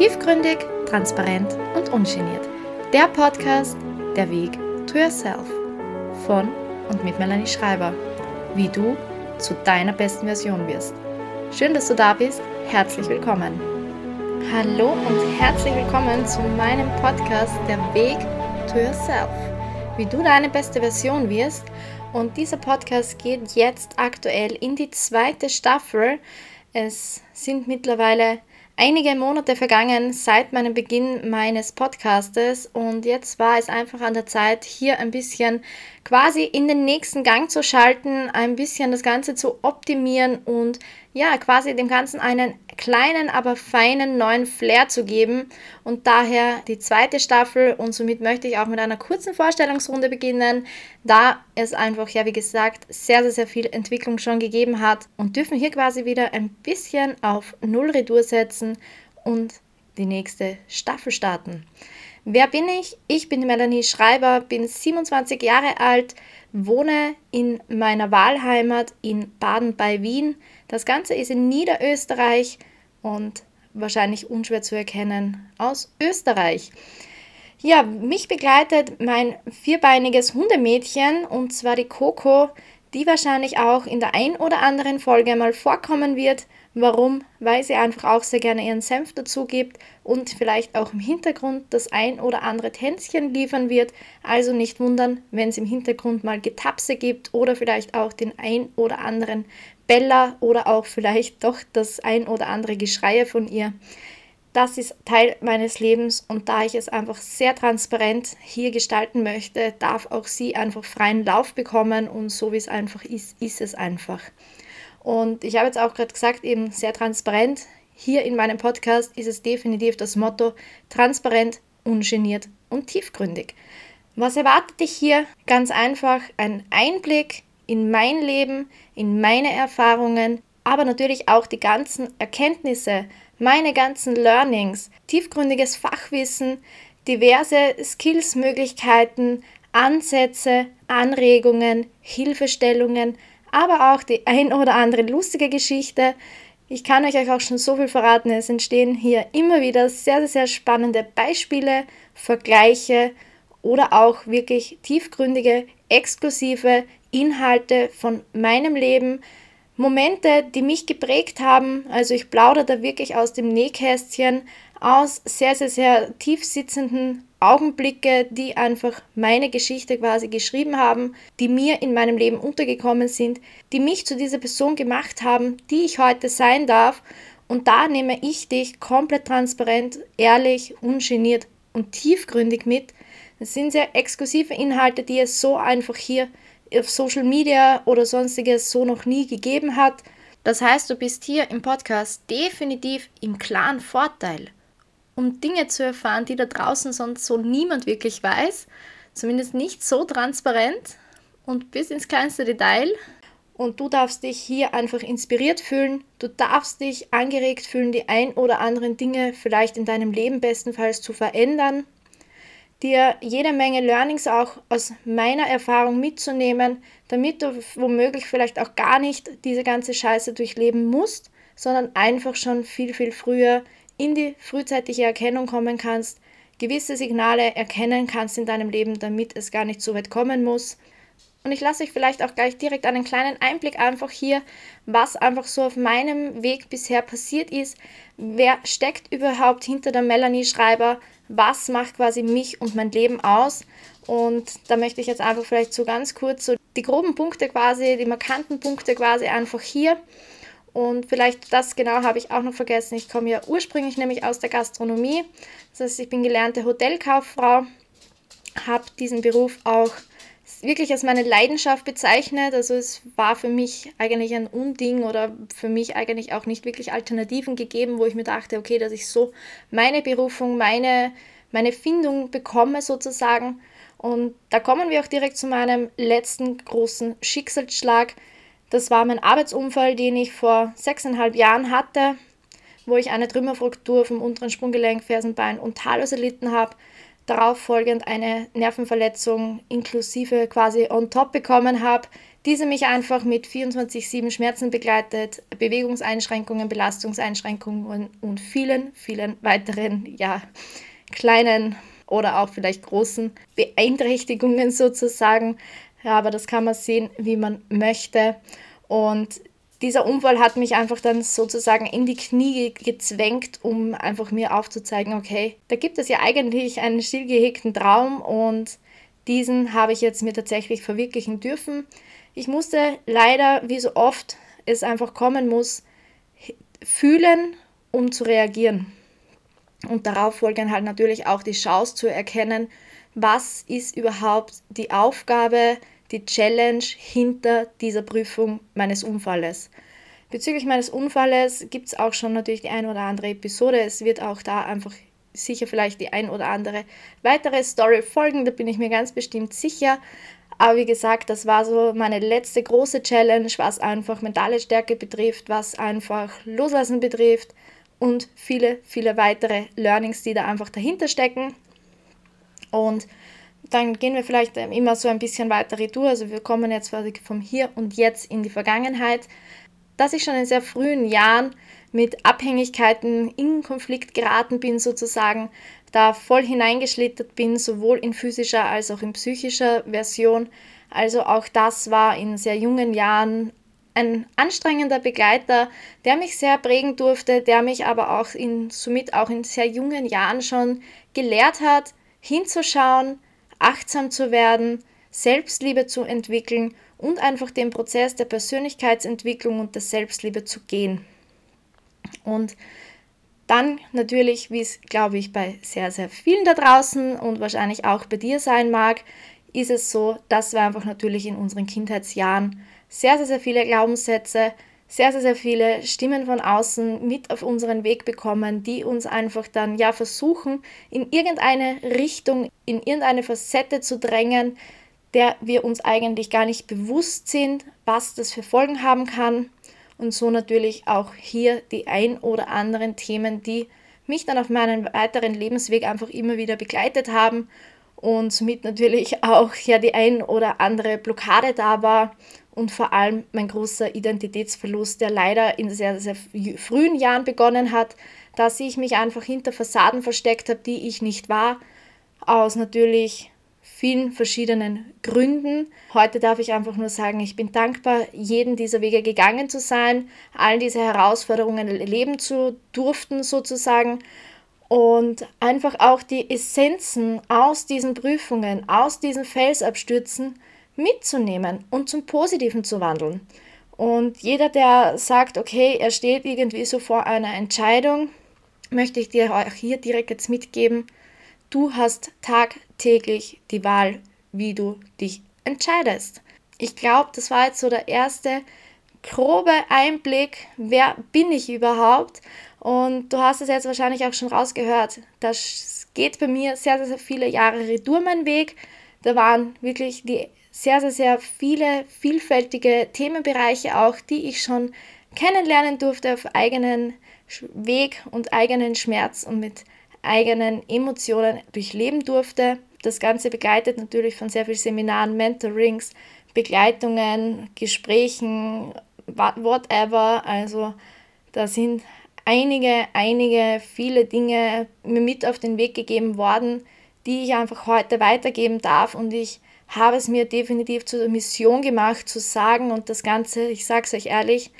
Tiefgründig, transparent und ungeniert. Der Podcast Der Weg to Yourself von und mit Melanie Schreiber. Wie du zu deiner besten Version wirst. Schön, dass du da bist. Herzlich willkommen. Hallo und herzlich willkommen zu meinem Podcast Der Weg to Yourself. Wie du deine beste Version wirst. Und dieser Podcast geht jetzt aktuell in die zweite Staffel. Es sind mittlerweile einige Monate vergangen seit meinem Beginn meines Podcastes und jetzt war es einfach an der Zeit, hier ein bisschen quasi in den nächsten Gang zu schalten, ein bisschen das Ganze zu optimieren und ja, quasi dem Ganzen einen kleinen, aber feinen neuen Flair zu geben und daher die zweite Staffel und somit möchte ich auch mit einer kurzen Vorstellungsrunde beginnen, da es einfach, ja, wie gesagt, sehr, sehr, sehr viel Entwicklung schon gegeben hat und dürfen hier quasi wieder ein bisschen auf Null Redur setzen und die nächste Staffel starten. Wer bin ich? Ich bin Melanie Schreiber, bin 27 Jahre alt, wohne in meiner Wahlheimat in Baden bei Wien. Das Ganze ist in Niederösterreich und wahrscheinlich unschwer zu erkennen aus Österreich. Ja, mich begleitet mein vierbeiniges Hundemädchen und zwar die Coco, die wahrscheinlich auch in der ein oder anderen Folge mal vorkommen wird. Warum? Weil sie einfach auch sehr gerne ihren Senf dazu gibt und vielleicht auch im Hintergrund das ein oder andere Tänzchen liefern wird. Also nicht wundern, wenn es im Hintergrund mal Getapse gibt oder vielleicht auch den ein oder anderen Bella oder auch vielleicht doch das ein oder andere Geschreie von ihr. Das ist Teil meines Lebens und da ich es einfach sehr transparent hier gestalten möchte, darf auch sie einfach freien Lauf bekommen und so wie es einfach ist, ist es einfach. Und ich habe jetzt auch gerade gesagt, eben sehr transparent. Hier in meinem Podcast ist es definitiv das Motto transparent, ungeniert und tiefgründig. Was erwartet dich hier? Ganz einfach ein Einblick in mein Leben, in meine Erfahrungen, aber natürlich auch die ganzen Erkenntnisse, meine ganzen Learnings, tiefgründiges Fachwissen, diverse Skillsmöglichkeiten, Ansätze, Anregungen, Hilfestellungen, aber auch die ein oder andere lustige Geschichte. Ich kann euch auch schon so viel verraten, es entstehen hier immer wieder sehr, sehr, spannende Beispiele, Vergleiche oder auch wirklich tiefgründige, exklusive Inhalte von meinem Leben, Momente, die mich geprägt haben. Also ich plaudere da wirklich aus dem Nähkästchen, aus sehr, sehr, sehr tief sitzenden Augenblicke, die einfach meine Geschichte quasi geschrieben haben, die mir in meinem Leben untergekommen sind, die mich zu dieser Person gemacht haben, die ich heute sein darf. Und da nehme ich dich komplett transparent, ehrlich, ungeniert und tiefgründig mit. Das sind sehr exklusive Inhalte, die es so einfach hier auf Social Media oder sonstiges so noch nie gegeben hat. Das heißt, du bist hier im Podcast definitiv im klaren Vorteil um Dinge zu erfahren, die da draußen sonst so niemand wirklich weiß. Zumindest nicht so transparent und bis ins kleinste Detail. Und du darfst dich hier einfach inspiriert fühlen. Du darfst dich angeregt fühlen, die ein oder anderen Dinge vielleicht in deinem Leben bestenfalls zu verändern. Dir jede Menge Learnings auch aus meiner Erfahrung mitzunehmen, damit du womöglich vielleicht auch gar nicht diese ganze Scheiße durchleben musst, sondern einfach schon viel, viel früher in die frühzeitige Erkennung kommen kannst, gewisse Signale erkennen kannst in deinem Leben, damit es gar nicht so weit kommen muss. Und ich lasse euch vielleicht auch gleich direkt einen kleinen Einblick einfach hier, was einfach so auf meinem Weg bisher passiert ist. Wer steckt überhaupt hinter der Melanie Schreiber? Was macht quasi mich und mein Leben aus? Und da möchte ich jetzt einfach vielleicht so ganz kurz so die groben Punkte quasi, die markanten Punkte quasi einfach hier und vielleicht das genau habe ich auch noch vergessen. Ich komme ja ursprünglich nämlich aus der Gastronomie. Das heißt, ich bin gelernte Hotelkauffrau, habe diesen Beruf auch wirklich als meine Leidenschaft bezeichnet. Also es war für mich eigentlich ein Unding oder für mich eigentlich auch nicht wirklich Alternativen gegeben, wo ich mir dachte, okay, dass ich so meine Berufung, meine, meine Findung bekomme sozusagen. Und da kommen wir auch direkt zu meinem letzten großen Schicksalsschlag. Das war mein Arbeitsunfall, den ich vor sechseinhalb Jahren hatte, wo ich eine Trümmerfraktur vom unteren Sprunggelenk, Fersenbein und Talus erlitten habe. Darauf folgend eine Nervenverletzung inklusive quasi on top bekommen habe, diese mich einfach mit 24-7 Schmerzen begleitet, Bewegungseinschränkungen, Belastungseinschränkungen und vielen, vielen weiteren, ja, kleinen oder auch vielleicht großen Beeinträchtigungen sozusagen. Ja, aber das kann man sehen, wie man möchte. Und dieser Unfall hat mich einfach dann sozusagen in die Knie gezwängt, um einfach mir aufzuzeigen, okay, da gibt es ja eigentlich einen stillgehegten Traum und diesen habe ich jetzt mir tatsächlich verwirklichen dürfen. Ich musste leider, wie so oft es einfach kommen muss, fühlen, um zu reagieren. Und darauf folgen halt natürlich auch die Chance zu erkennen, was ist überhaupt die Aufgabe, die Challenge hinter dieser Prüfung meines Unfalles. Bezüglich meines Unfalles gibt es auch schon natürlich die ein oder andere Episode. Es wird auch da einfach sicher vielleicht die ein oder andere weitere Story folgen, da bin ich mir ganz bestimmt sicher. Aber wie gesagt, das war so meine letzte große Challenge, was einfach mentale Stärke betrifft, was einfach Loslassen betrifft und viele, viele weitere Learnings, die da einfach dahinter stecken. Und dann gehen wir vielleicht immer so ein bisschen weiter retour. Also wir kommen jetzt quasi vom Hier und Jetzt in die Vergangenheit. Dass ich schon in sehr frühen Jahren mit Abhängigkeiten in Konflikt geraten bin, sozusagen, da voll hineingeschlittert bin, sowohl in physischer als auch in psychischer Version. Also auch das war in sehr jungen Jahren ein anstrengender Begleiter, der mich sehr prägen durfte, der mich aber auch in, somit auch in sehr jungen Jahren schon gelehrt hat, hinzuschauen, achtsam zu werden, Selbstliebe zu entwickeln und einfach den Prozess der Persönlichkeitsentwicklung und der Selbstliebe zu gehen. Und dann natürlich, wie es, glaube ich, bei sehr, sehr vielen da draußen und wahrscheinlich auch bei dir sein mag, ist es so, dass wir einfach natürlich in unseren Kindheitsjahren sehr, sehr, sehr viele Glaubenssätze, sehr, sehr, sehr viele Stimmen von außen mit auf unseren Weg bekommen, die uns einfach dann ja versuchen, in irgendeine Richtung, in irgendeine Facette zu drängen, der wir uns eigentlich gar nicht bewusst sind, was das für Folgen haben kann. Und so natürlich auch hier die ein oder anderen Themen, die mich dann auf meinem weiteren Lebensweg einfach immer wieder begleitet haben. Und somit natürlich auch ja die ein oder andere Blockade da war und vor allem mein großer Identitätsverlust, der leider in sehr, sehr frühen Jahren begonnen hat, dass ich mich einfach hinter Fassaden versteckt habe, die ich nicht war, aus natürlich vielen verschiedenen Gründen. Heute darf ich einfach nur sagen, ich bin dankbar, jeden dieser Wege gegangen zu sein, all diese Herausforderungen erleben zu durften sozusagen und einfach auch die Essenzen aus diesen Prüfungen, aus diesen Felsabstürzen mitzunehmen und zum Positiven zu wandeln. Und jeder, der sagt, okay, er steht irgendwie so vor einer Entscheidung, möchte ich dir auch hier direkt jetzt mitgeben, Du hast tagtäglich die Wahl, wie du dich entscheidest. Ich glaube, das war jetzt so der erste grobe Einblick, wer bin ich überhaupt? Und du hast es jetzt wahrscheinlich auch schon rausgehört. Das geht bei mir sehr, sehr, viele Jahre retour mein Weg. Da waren wirklich die sehr, sehr, sehr viele vielfältige Themenbereiche auch, die ich schon kennenlernen durfte auf eigenen Weg und eigenen Schmerz und mit eigenen Emotionen durchleben durfte. Das Ganze begleitet natürlich von sehr vielen Seminaren, Mentorings, Begleitungen, Gesprächen, whatever. Also da sind einige, einige, viele Dinge mir mit auf den Weg gegeben worden, die ich einfach heute weitergeben darf und ich habe es mir definitiv zur Mission gemacht, zu sagen und das Ganze, ich sage es euch ehrlich,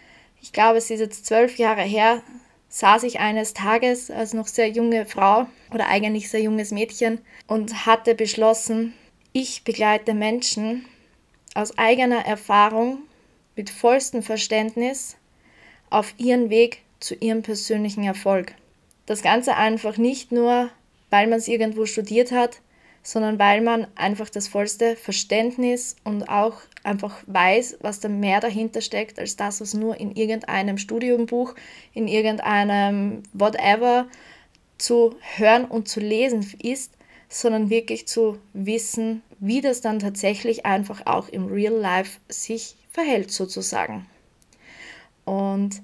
ich glaube, es ist jetzt zwölf Jahre her, saß ich eines Tages als noch sehr junge Frau oder eigentlich sehr junges Mädchen und hatte beschlossen, ich begleite Menschen aus eigener Erfahrung mit vollstem Verständnis auf ihren Weg zu ihrem persönlichen Erfolg. Das Ganze einfach nicht nur, weil man es irgendwo studiert hat, sondern weil man einfach das vollste Verständnis und auch einfach weiß, was da mehr dahinter steckt, als das, was nur in irgendeinem Studiumbuch, in irgendeinem whatever zu hören und zu lesen ist, sondern wirklich zu wissen, wie das dann tatsächlich einfach auch im Real Life sich verhält sozusagen. Und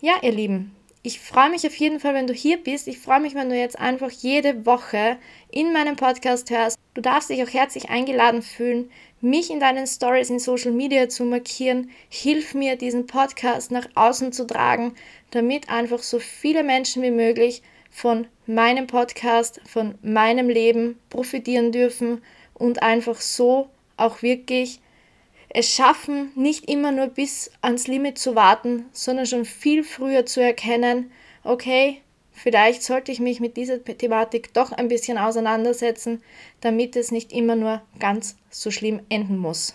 ja, ihr Lieben, ich freue mich auf jeden Fall, wenn du hier bist. Ich freue mich, wenn du jetzt einfach jede Woche in meinem Podcast hörst. Du darfst dich auch herzlich eingeladen fühlen, mich in deinen Stories in Social Media zu markieren. Hilf mir, diesen Podcast nach außen zu tragen, damit einfach so viele Menschen wie möglich von meinem Podcast, von meinem Leben profitieren dürfen und einfach so auch wirklich es schaffen, nicht immer nur bis ans Limit zu warten, sondern schon viel früher zu erkennen, okay, vielleicht sollte ich mich mit dieser Thematik doch ein bisschen auseinandersetzen, damit es nicht immer nur ganz so schlimm enden muss.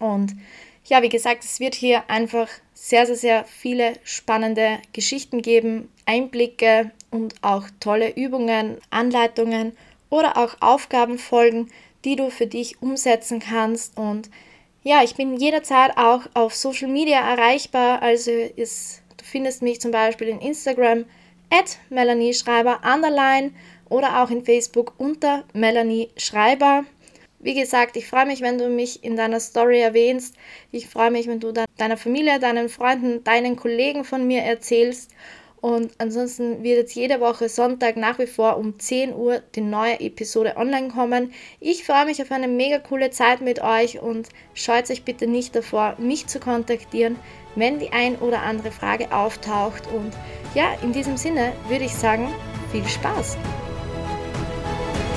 Und ja, wie gesagt, es wird hier einfach sehr, sehr, sehr viele spannende Geschichten geben, Einblicke und auch tolle Übungen, Anleitungen oder auch Aufgaben folgen, die du für dich umsetzen kannst. Und ja, ich bin jederzeit auch auf Social Media erreichbar. Also ist, du findest mich zum Beispiel in Instagram at Melanie Schreiber underline oder auch in Facebook unter Melanie Schreiber. Wie gesagt, ich freue mich, wenn du mich in deiner Story erwähnst. Ich freue mich, wenn du deiner Familie, deinen Freunden, deinen Kollegen von mir erzählst. Und ansonsten wird jetzt jede Woche Sonntag nach wie vor um 10 Uhr die neue Episode online kommen. Ich freue mich auf eine mega coole Zeit mit euch und scheut euch bitte nicht davor, mich zu kontaktieren, wenn die ein oder andere Frage auftaucht. Und ja, in diesem Sinne würde ich sagen, viel Spaß!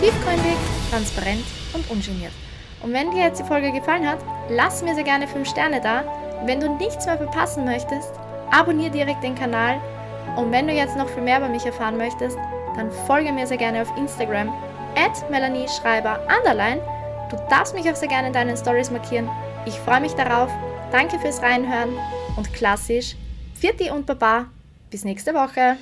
Tiefgründig, transparent und ungeniert. Und wenn dir jetzt die Folge gefallen hat, lass mir sehr gerne 5 Sterne da. Wenn du nichts mehr verpassen möchtest, abonniere direkt den Kanal. Und wenn du jetzt noch viel mehr über mich erfahren möchtest, dann folge mir sehr gerne auf Instagram at Melanie Schreiber underline. Du darfst mich auch sehr gerne in deinen Stories markieren. Ich freue mich darauf. Danke fürs Reinhören und klassisch, Vierti und Baba. Bis nächste Woche.